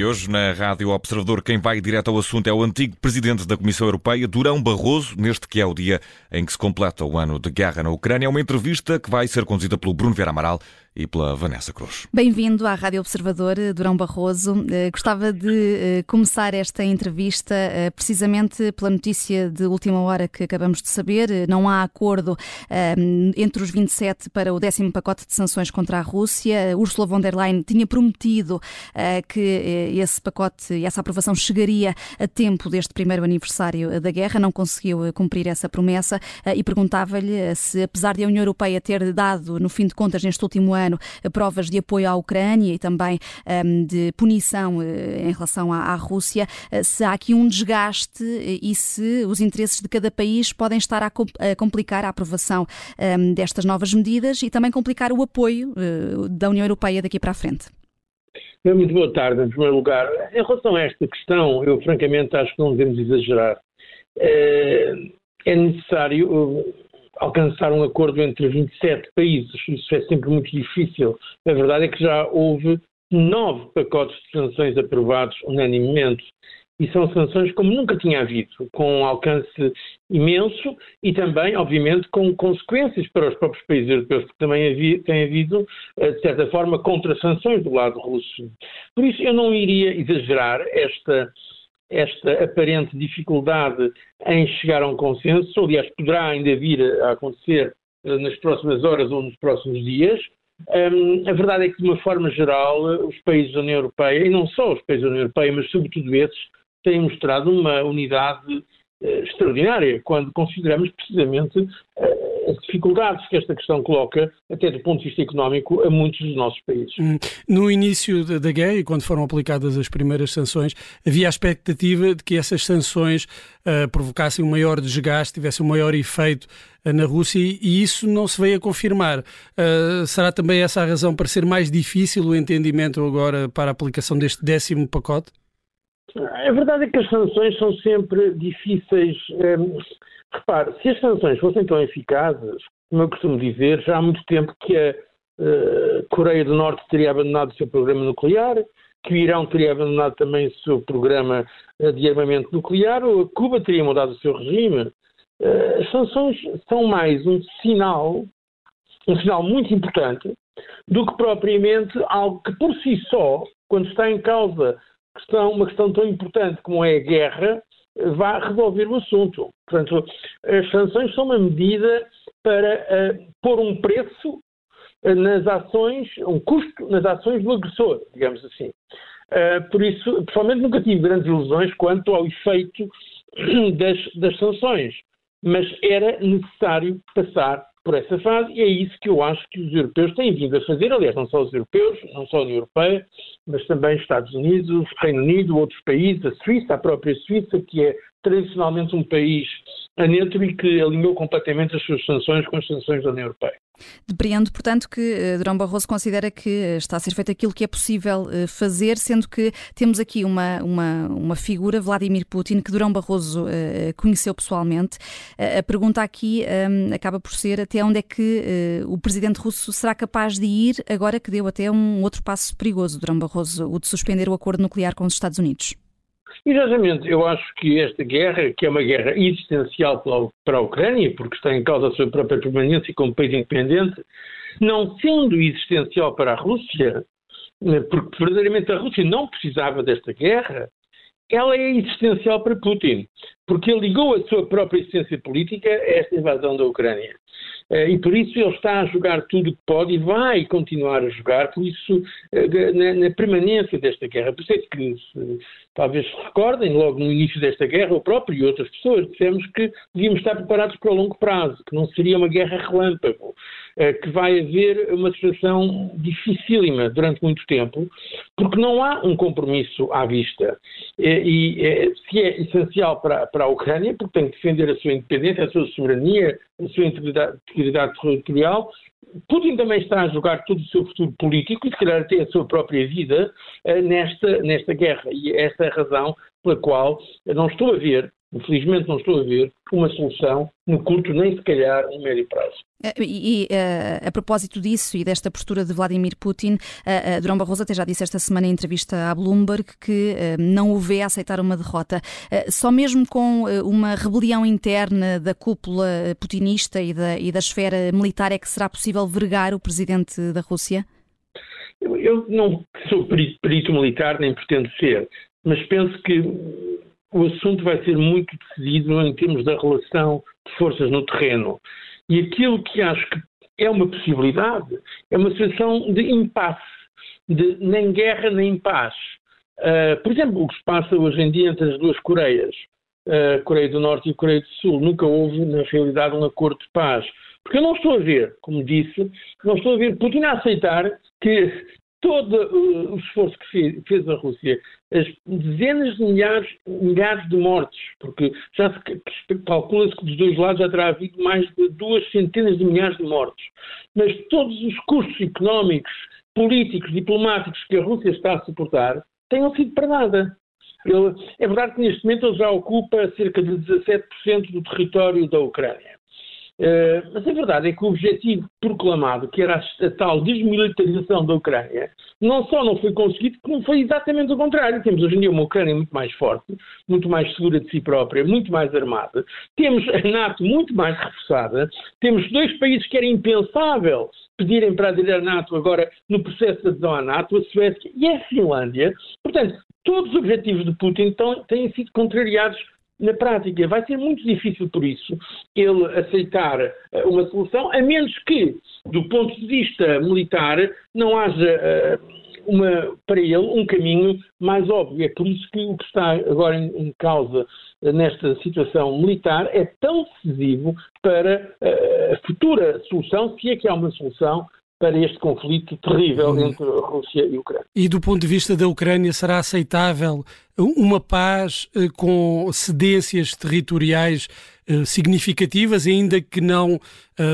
E hoje, na Rádio Observador, quem vai direto ao assunto é o antigo presidente da Comissão Europeia, Durão Barroso, neste que é o dia em que se completa o ano de guerra na Ucrânia. É uma entrevista que vai ser conduzida pelo Bruno Vieira Amaral e pela Vanessa Cruz. Bem-vindo à Rádio Observador, Durão Barroso. Eh, gostava de eh, começar esta entrevista eh, precisamente pela notícia de última hora que acabamos de saber. Não há acordo entre os 27 para o décimo pacote de sanções contra a Rússia. Ursula von der Leyen tinha prometido que esse pacote e essa aprovação chegaria a tempo deste primeiro aniversário da guerra. Não conseguiu cumprir essa promessa e perguntava-lhe se, apesar de a União Europeia ter dado, no fim de contas, neste último ano, ano provas de apoio à Ucrânia e também um, de punição uh, em relação à, à Rússia, uh, se há aqui um desgaste uh, e se os interesses de cada país podem estar a, a complicar a aprovação um, destas novas medidas e também complicar o apoio da União Europeia daqui para a frente. Muito boa tarde, em primeiro lugar. Em relação a esta questão, eu francamente acho que não devemos exagerar. É necessário alcançar um acordo entre 27 países. Isso é sempre muito difícil. A verdade é que já houve nove pacotes de sanções aprovados unanimemente. E são sanções como nunca tinha havido, com um alcance imenso e também, obviamente, com consequências para os próprios países europeus, porque também havia, tem havido, eh, de certa forma, contra-sanções do lado russo. Por isso, eu não iria exagerar esta, esta aparente dificuldade em chegar a um consenso, aliás, poderá ainda vir a acontecer eh, nas próximas horas ou nos próximos dias. Um, a verdade é que, de uma forma geral, os países da União Europeia, e não só os países da União Europeia, mas sobretudo esses, têm mostrado uma unidade extraordinária quando consideramos precisamente uh, as dificuldades que esta questão coloca, até do ponto de vista económico, a muitos dos nossos países. Hum. No início da guerra e quando foram aplicadas as primeiras sanções, havia a expectativa de que essas sanções uh, provocassem um maior desgaste, tivessem um maior efeito na Rússia e isso não se veio a confirmar. Uh, será também essa a razão para ser mais difícil o entendimento agora para a aplicação deste décimo pacote? A verdade é que as sanções são sempre difíceis. Um, Repare, se as sanções fossem tão eficazes, como eu costumo dizer, já há muito tempo que a uh, Coreia do Norte teria abandonado o seu programa nuclear, que o Irão teria abandonado também o seu programa uh, de armamento nuclear, ou Cuba teria mudado o seu regime. Uh, as sanções são mais um sinal, um sinal muito importante, do que propriamente algo que por si só, quando está em causa questão, uma questão tão importante como é a guerra, vá resolver o assunto. Portanto, as sanções são uma medida para uh, pôr um preço uh, nas ações, um custo nas ações do agressor, digamos assim. Uh, por isso, pessoalmente nunca tive grandes ilusões quanto ao efeito das, das sanções, mas era necessário passar por essa fase e é isso que eu acho que os europeus têm vindo a fazer, aliás, não só os europeus, não só a União Europeia, mas também Estados Unidos, Reino Unido, outros países, a Suíça, a própria Suíça, que é tradicionalmente um país neutro e que alinhou completamente as suas sanções com as sanções da União Europeia. Depreendo, portanto, que uh, Durão Barroso considera que está a ser feito aquilo que é possível uh, fazer, sendo que temos aqui uma, uma, uma figura, Vladimir Putin, que Durão Barroso conheceu pessoalmente. a pergunta aqui um, acaba por ser até onde é que o presidente russo será capaz de ir, agora que deu até um outro passo perigoso, Durão Barroso, o de suspender o acordo nuclear com os Estados Unidos. Exatamente, eu acho que esta guerra, que é uma guerra existencial para a Ucrânia, porque está em causa a sua própria permanência como país independente, não sendo existencial para a Rússia, né, porque verdadeiramente a Rússia não precisava desta guerra, ela é existencial para Putin, porque ele ligou a sua própria existência política a esta invasão da Ucrânia. Eh, e por isso ele está a jogar tudo o que pode e vai continuar a jogar, por isso, eh, na, na permanência desta guerra. Por isso é que, se, talvez se recordem, logo no início desta guerra, o próprio e outras pessoas dissemos que devíamos estar preparados para o longo prazo, que não seria uma guerra relâmpago, que vai haver uma situação dificílima durante muito tempo, porque não há um compromisso à vista. E, se é essencial para, para a Ucrânia, porque tem que defender a sua independência, a sua soberania, a sua integridade, territorial. Putin também está a jogar todo o seu futuro político e, se calhar, até a sua própria vida nesta, nesta guerra. E essa é a razão pela qual não estou a ver infelizmente não estou a ver uma solução no curto nem se calhar no médio prazo. Eh, e, e uh, a propósito disso e desta postura de Vladimir Putin, uh, uh, Durão Barroso até já disse esta semana em entrevista à Bloomberg que não o vê a aceitar uma derrota. só mesmo com uma rebelião interna da cúpula putinista e da, e da esfera militar é que será possível vergar o presidente da Rússia? Eu, eu não sou perito, perito militar, nem pretendo ser, mas penso que o assunto vai ser muito decidido em termos da relação de forças no terreno. E aquilo que acho que é uma possibilidade é uma situação de impasse, de nem guerra nem paz. Uh, por exemplo, o que se passa hoje em dia entre as duas Coreias, uh, Coreia do Norte e Coreia do Sul, nunca houve, na realidade, um acordo de paz. Porque eu não estou a ver, como disse, não estou a ver Putin a aceitar que todo uh, o esforço que fez, a Rússia, as dezenas de milhares, milhares de mortes, porque já se calcula-se que dos dois lados já terá havido mais de duas centenas de milhares de mortes, mas todos os custos económicos, políticos, diplomáticos que a Rússia está a suportar tenham sido para nada. Ele, é verdade que neste momento ele já ocupa cerca de 17% do território da Ucrânia. Uh, mas a verdade é que o objetivo proclamado, que era a, a, tal desmilitarização da Ucrânia, não só não foi conseguido, como foi exatamente o contrário. Temos hoje em dia uma Ucrânia muito mais forte, muito mais segura de si própria, muito mais armada. Temos a NATO muito mais reforçada. Temos dois países que era impensável pedirem para aderir à NATO agora no processo de adesão à NATO, a Suécia e a Finlândia. Portanto, todos os objetivos de Putin têm sido contrariados na prática vai ser muito difícil, por isso, ele aceitar eh, uma solução, a menos que, do ponto de vista militar, não haja uh, uma, para ele um caminho mais óbvio. É por isso que o que está agora em, causa nesta situação militar é tão decisivo para uh, a futura solução, se é que há uma solução, para este conflito terrível uhum. entre a Rússia e a Ucrânia. E do ponto de vista da Ucrânia, será aceitável uma paz eh, com cedências territoriais eh, significativas, ainda que não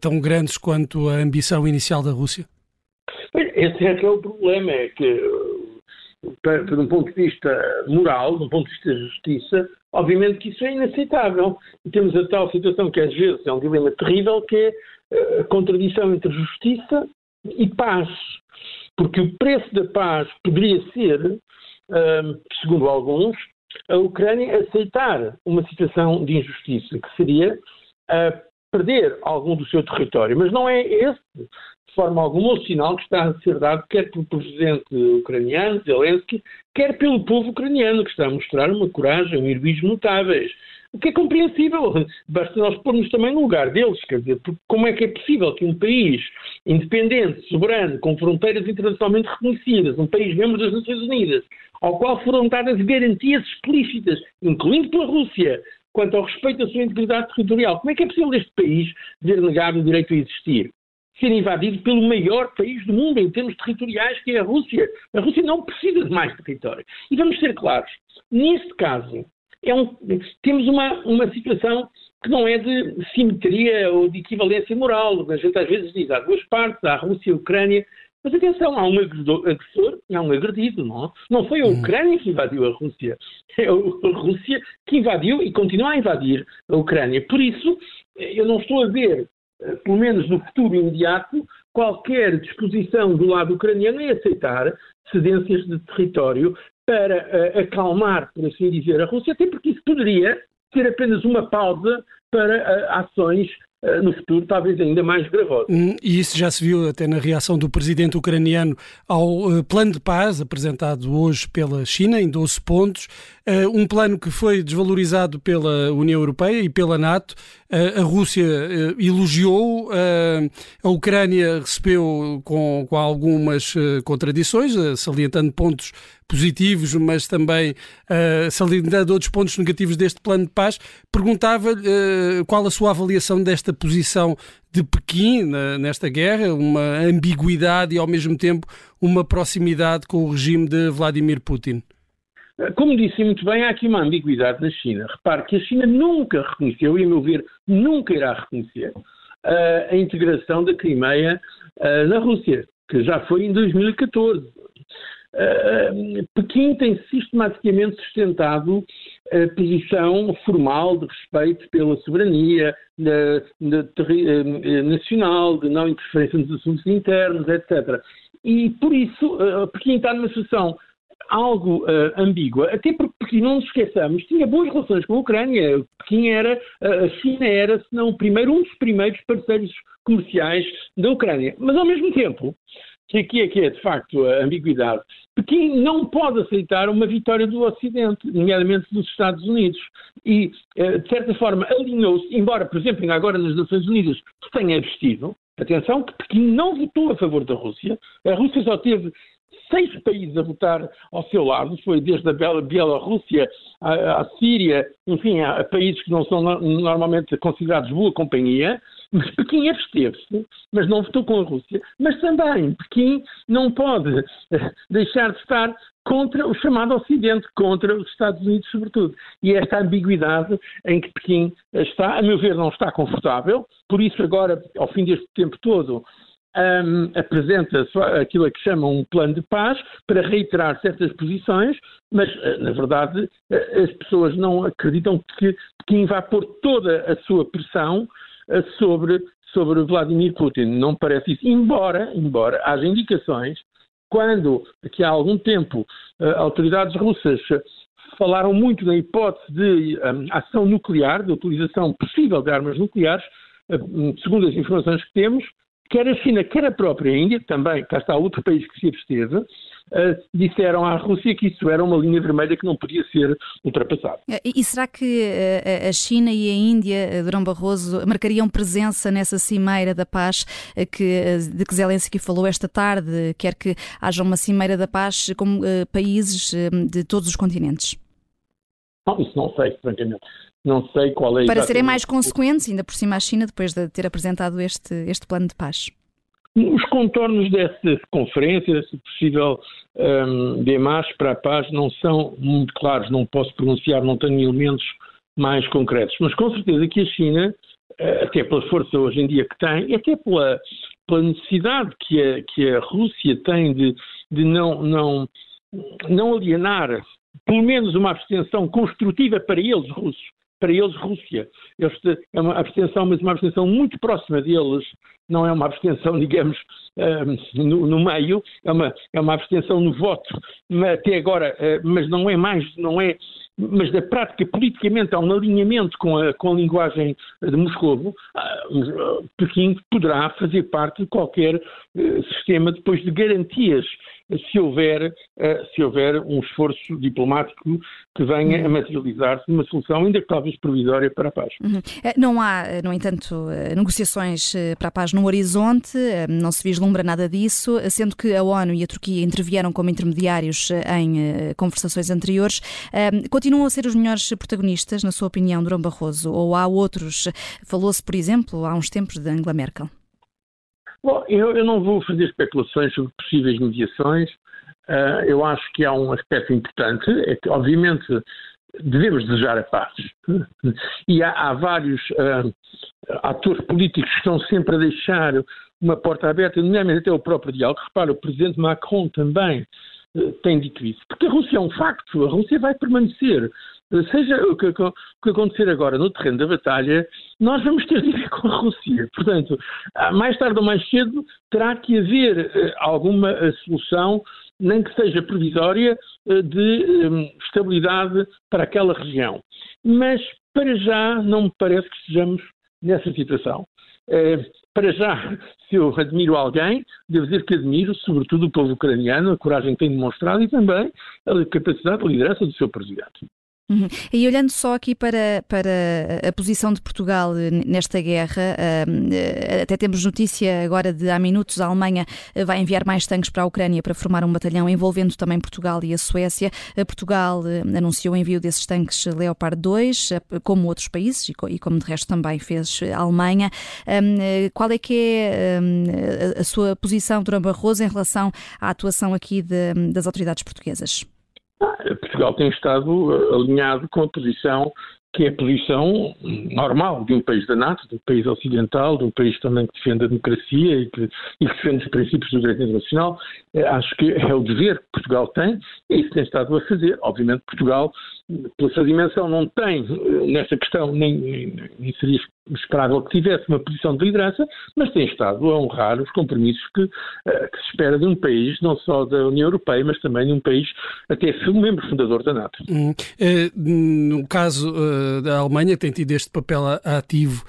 tão grandes quanto a ambição inicial da Rússia? Esse é que é o problema, é que, de um ponto de vista moral, de um ponto de vista de justiça, obviamente que isso é inaceitável. E temos a tal situação que às vezes é um dilema terrível, que é a contradição entre justiça e paz. Porque o preço da paz poderia ser, segundo alguns, a Ucrânia aceitar uma situação de injustiça, que seria perder algum do seu território. Mas não é esse, de forma alguma, o sinal que está a ser dado quer pelo presidente ucraniano, Zelensky, quer pelo povo ucraniano, que está a mostrar uma coragem, um heroísmo notáveis. O que é compreensível. Basta nós pormos também no lugar deles. Quer dizer, como é que é possível que um país independente, soberano, com fronteiras internacionalmente reconhecidas, um país membro das Nações Unidas, ao qual foram dadas garantias explícitas, incluindo pela Rússia, quanto ao respeito à sua integridade territorial, como é que é possível este país ver negado o direito a existir? Ser invadido pelo maior país do mundo em termos territoriais, que é a Rússia. A Rússia não precisa de mais território. E vamos ser claros, neste caso, é um, temos uma, uma situação que não é de simetria ou de equivalência moral. A gente às vezes diz há duas partes, há a Rússia e a Ucrânia. Mas atenção, há um agressor e há um agredido, não? Não foi a hum. Ucrânia que invadiu a Rússia, é a Rússia que invadiu e continua a invadir a Ucrânia. Por isso, eu não estou a ver, eh, pelo menos no futuro imediato, qualquer disposição do lado ucraniano em aceitar cedências de território para uh, acalmar, por assim dizer, a Rússia, até porque isso poderia ser apenas uma pausa para uh, ações uh, no futuro talvez ainda mais gravosas. Hum, e isso já se viu até na reação do presidente ucraniano ao plano de paz apresentado hoje pela China em 12 pontos, um plano que foi desvalorizado pela União Europeia e pela NATO. A Rússia elogiou, a Ucrânia recebeu com, com algumas contradições, salientando pontos positivos, mas também salientando outros pontos negativos deste plano de paz, perguntava-lhe qual a sua avaliação desta posição de Pequim nesta guerra, uma ambiguidade e ao mesmo tempo uma proximidade com o regime de Vladimir Putin. Como disse muito bem, há aqui uma ambiguidade na China. Repare que a China nunca reconheceu, e a meu ver, nunca irá reconhecer, uh, a integração da Crimeia uh, na Rússia, que já foi em 2014. uh, Pequim tem sistematicamente sustentado a posição formal de respeito pela soberania nacional, de não interferência nos assuntos internos, etc. E por isso, Pequim está numa situação algo uh, ambígua, até porque, não nos esqueçamos, tinha boas relações com a Ucrânia. Pequim era, a China era, se não o primeiro, um dos primeiros parceiros comerciais da Ucrânia. Mas, ao mesmo tempo, que aqui é que é, de facto, a ambiguidade, Pequim não pode aceitar uma vitória do Ocidente, nomeadamente dos Estados Unidos. E, uh, de certa forma, alinhou-se, embora, por exemplo, agora nas Nações Unidas se tenha abstido, Atenção que Pequim não votou a favor da Rússia. A Rússia só teve seis países a votar ao seu lado, foi desde a Bielorrússia à, à Síria, enfim, a, países que não são normalmente considerados boa companhia, mas Pequim absteve-se, mas não votou com a Rússia, mas também Pequim não pode eh, deixar de estar contra o chamado Ocidente, contra os Estados Unidos, sobretudo. E esta ambiguidade em que Pequim está, a meu ver, não está confortável, por isso, agora, ao fim deste tempo todo, um, apresenta aquilo a que chamam um plano de paz para reiterar certas posições, mas, eh, na verdade, eh, as pessoas não acreditam que Pequim vai pôr toda a sua pressão eh, sobre, sobre Vladimir Putin. Não parece isso. Embora, embora haja indicações, quando, aqui há algum tempo, autoridades russas falaram muito da hipótese de um, ação nuclear, de utilização possível de armas nucleares, segundo as informações que temos, quer a China, quer a própria Índia, também, cá está outro país que se absteve, uh, disseram à Rússia que isso era uma linha vermelha que não podia ser ultrapassada. E, e será que uh, a China e a Índia, uh, Durão Barroso, marcariam presença nessa cimeira da paz que, de que Zelensky falou esta tarde? Quer que haja uma cimeira da paz com países de todos os continentes? Não, isso não sei, francamente. Não sei qual é Para serem mais consequentes, ainda por cima a China, depois de ter apresentado este, este plano de paz. Os contornos dessa conferência, desse possível um, demarche para a paz, não são muito claros, não posso pronunciar, não tenho elementos mais concretos. Mas com certeza que a China, eh, até pela força hoje em dia que tem, e até pela, pela necessidade que a, que a Rússia tem de, de não, não, não alienar pelo menos uma abstenção construtiva para eles, russos, para eles Rússia. É uma abstenção, mas uma abstenção muito próxima deles, não é uma abstenção, digamos, um, no, no, meio, é uma, é uma abstenção no voto, até agora, uh, mas não é mais, não é, mas da prática politicamente há um alinhamento com a, com a linguagem de Moscou, uh, Pequim poderá fazer parte de qualquer uh, sistema depois de garantias se houver, eh, se houver um esforço diplomático que venha a uhum. materializar-se numa solução, ainda que talvez provisória, para a paz. Uhum. Eh, não há, eh, no entanto, negociações para a paz no horizonte, não se vislumbra nada disso, sendo que a ONU e a Turquia intervieram como intermediários em conversações anteriores. Continuam a ser os melhores protagonistas, na sua opinião, Durão Barroso, ou há outros? Falou-se, por exemplo, há uns tempos de Angela Merkel. Bom, eu, eu, não vou fazer especulações sobre possíveis mediações. Uh, eu acho que há um aspecto importante, é que, obviamente, devemos desejar a paz. E há, há vários uh, atores políticos que estão sempre a deixar uma porta aberta, nomeadamente até o próprio diálogo. Repara, o presidente Macron também uh, tem dito isso. Porque a Rússia é um facto, a Rússia vai permanecer seja o que, o que, acontecer agora no terreno da batalha, nós vamos ter de ir com a Rússia. Portanto, mais tarde ou mais cedo terá que haver uh, alguma uh, solução, nem que seja provisória, uh, de estabilidade para aquela região. Mas, para já, não me parece que estejamos nessa situação. para já, se eu admiro alguém, devo dizer que admiro, sobretudo, o povo ucraniano, a coragem que tem demonstrado e também a capacidade de liderança do seu presidente. Uhum. E olhando só aqui para, para a posição de Portugal nesta guerra, uh, até temos notícia agora de há minutos a Alemanha vai enviar mais tanques para a Ucrânia para formar um batalhão envolvendo também Portugal e a Suécia. Portugal anunciou o envio desses tanques Leopard 2, como outros países e como de resto também fez a Alemanha. Qual é que é a sua posição, Durão Barroso, em relação à atuação aqui de, das autoridades portuguesas? Portugal tem estado eh, alinhado com a posição que é a posição normal de um país da NATO, de um país ocidental, de um país também que defende a democracia e que, e que defende os princípios do direito internacional. Eh, acho que é o dever que Portugal tem e isso tem estado a fazer. Obviamente, Portugal, pela sua dimensão, não tem eh, nessa questão, nem, nem, nem seria esperável que tivesse uma posição de liderança, mas tem estado a honrar os compromissos que, uh, que, se espera de um país, não só da União Europeia, mas também de um país até um membro fundador da NATO. Hum. Uh, no caso uh, da Alemanha, que tem tido este papel ativo,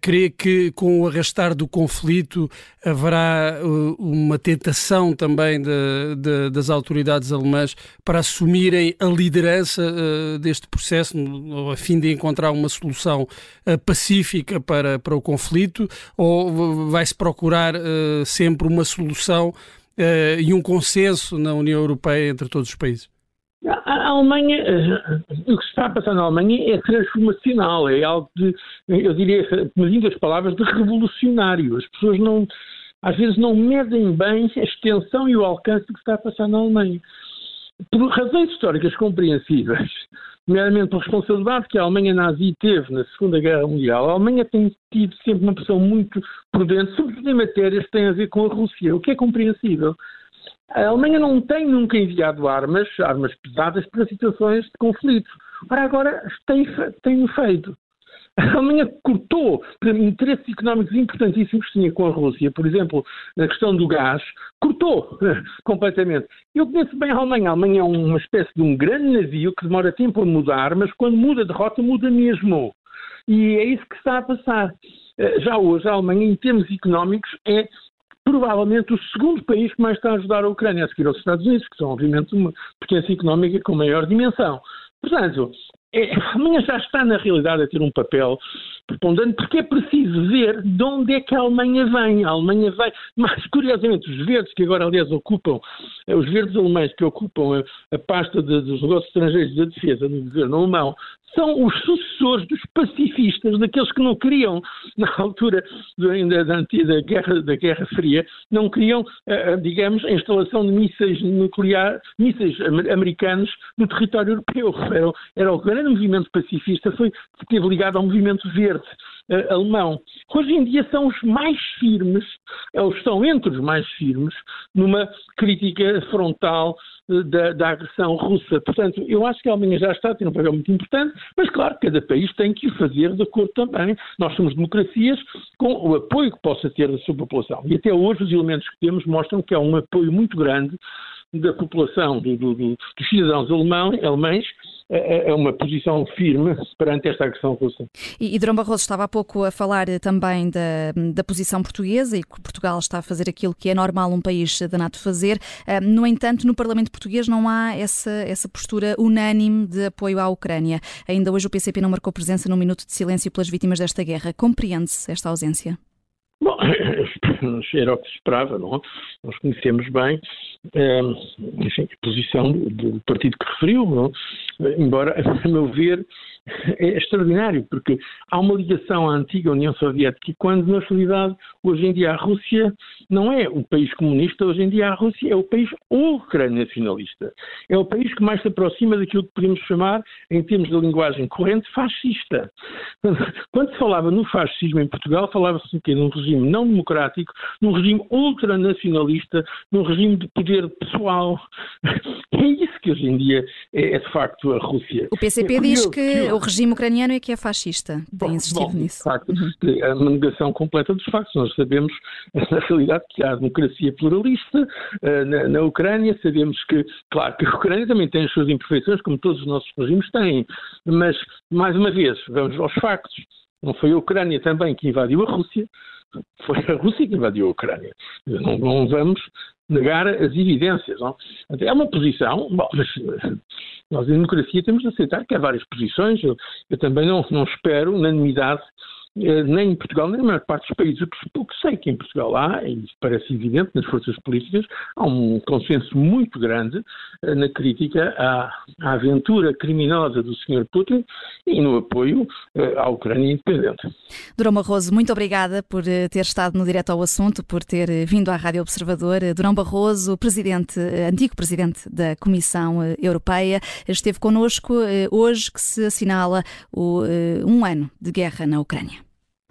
crê que com o arrastar do conflito haverá uma tentação também de, de, das autoridades alemãs para assumirem a liderança deste processo, a fim de encontrar uma solução pacífica para, para o conflito ou vai-se procurar uh, sempre uma solução uh, e um consenso na União Europeia entre todos os países? A Alemanha, eh, o que se está a passar na Alemanha é transformacional, é algo de, eu diria, medindo as palavras, de revolucionário. As pessoas não, às vezes não medem bem a extensão e o alcance do que está a passar na Alemanha. Por razões históricas compreensíveis, nomeadamente por responsabilidade que a Alemanha nazi teve na Segunda Guerra Mundial, a Alemanha tem tido sempre uma posição muito prudente, sobretudo em matérias que têm a ver com a Rússia, o que é compreensível. A Alemanha não tem nunca enviado armas, armas pesadas, para situações de conflito. Ora, agora tem, tem feito. A Alemanha cortou interesses económicos importantíssimos que tinha com a Rússia, por exemplo, na questão do gás, cortou completamente. Eu conheço bem a Alemanha. A Alemanha é uma espécie de um grande navio que demora tempo a mudar, mas quando muda de rota, muda mesmo. E é isso que está a passar. Eh, já hoje, a Alemanha, em termos económicos, é provavelmente o segundo país que mais está a ajudar a Ucrânia, a seguir aos Estados Unidos, que são, obviamente, uma potência económica com maior dimensão. Portanto, é, Alemanha já está, na realidade, a ter um papel preponderante, porque é preciso ver de onde é que a Alemanha vem. A Alemanha vem, mas curiosamente, os verdes que agora, aliás, ocupam, eh, os verdes alemães que ocupam a, a pasta de, dos negócios estrangeiros da defesa no governo alemão, são os sucessores dos pacifistas, daqueles que não queriam, na altura da, da, da, guerra, da Guerra Fria, não queriam, eh, eh, digamos, a instalação de mísseis nucleares, mísseis americanos no território europeu. Era, era o grande movimento pacifista, foi, esteve ligado ao movimento verde uh, alemão. Hoje em dia são os mais firmes, eles estão entre os mais firmes, numa crítica frontal da, da, agressão russa. Portanto, eu acho que a Alemanha já está a ter um papel muito importante, mas claro, cada país tem que fazer de acordo também. Nós somos democracias com o apoio que possa ter da sua população. E até hoje os elementos que temos mostram que há um apoio muito grande da população, do, do, do, dos cidadãos alemães, alemães é, é, é uma posição firme perante esta agressão russa. E, e Durão Barroso estava há pouco a falar também da, da posição portuguesa e que Portugal está a fazer aquilo que é normal um país da NATO fazer. Ah, no entanto, no Parlamento português não há essa, essa postura unânime de apoio à Ucrânia. Ainda hoje o PCP não marcou presença num minuto de silêncio pelas vítimas desta guerra. Compreende-se esta ausência? Bom, era o que se esperava, não? Nós conhecemos bem é, enfim, a posição do, do, partido que referiu, não? Embora, a meu ver, é extraordinário, porque há uma ligação à antiga União Soviética, quando na realidade hoje em dia a Rússia não é o país comunista, hoje em dia a Rússia é o país ultranacionalista. É o país que mais se aproxima daquilo que podemos chamar, em termos de linguagem corrente, fascista. Quando se falava no fascismo em Portugal, falava-se de? Num regime não democrático, num regime ultranacionalista, num regime de poder pessoal. É isso que hoje em dia é, é de facto a Rússia. O PCP é diz que o regime ucraniano é que é fascista. Tem insistido nisso. De facto, uhum. é uma negação completa dos factos. Nós sabemos, na realidade, que há democracia pluralista uh, na, na, Ucrânia. Sabemos que, claro, que a Ucrânia também tem as suas imperfeições, como todos os nossos regimes têm. Mas, mais uma vez, vamos aos factos. Não foi a Ucrânia também que invadiu a Rússia, foi a Rússia que invadiu a Ucrânia. Não, não vamos negar as evidências. Não? É uma posição, bom, mas nós em democracia temos de aceitar que há várias posições. Eu, eu também não, não espero unanimidade eh, nem em Portugal, nem na maior parte dos países. O que sei que em Portugal há, e isso parece evidente nas forças políticas, há um consenso muito grande eh, na crítica à, à aventura criminosa do Sr. Putin e no apoio à Ucrânia independente. Durão Barroso, muito obrigada por ter estado no Direto ao Assunto, por ter vindo à Rádio Observador. Durão Barroso, presidente, antigo presidente da Comissão Europeia, esteve connosco hoje que se assinala o, um ano de guerra na Ucrânia.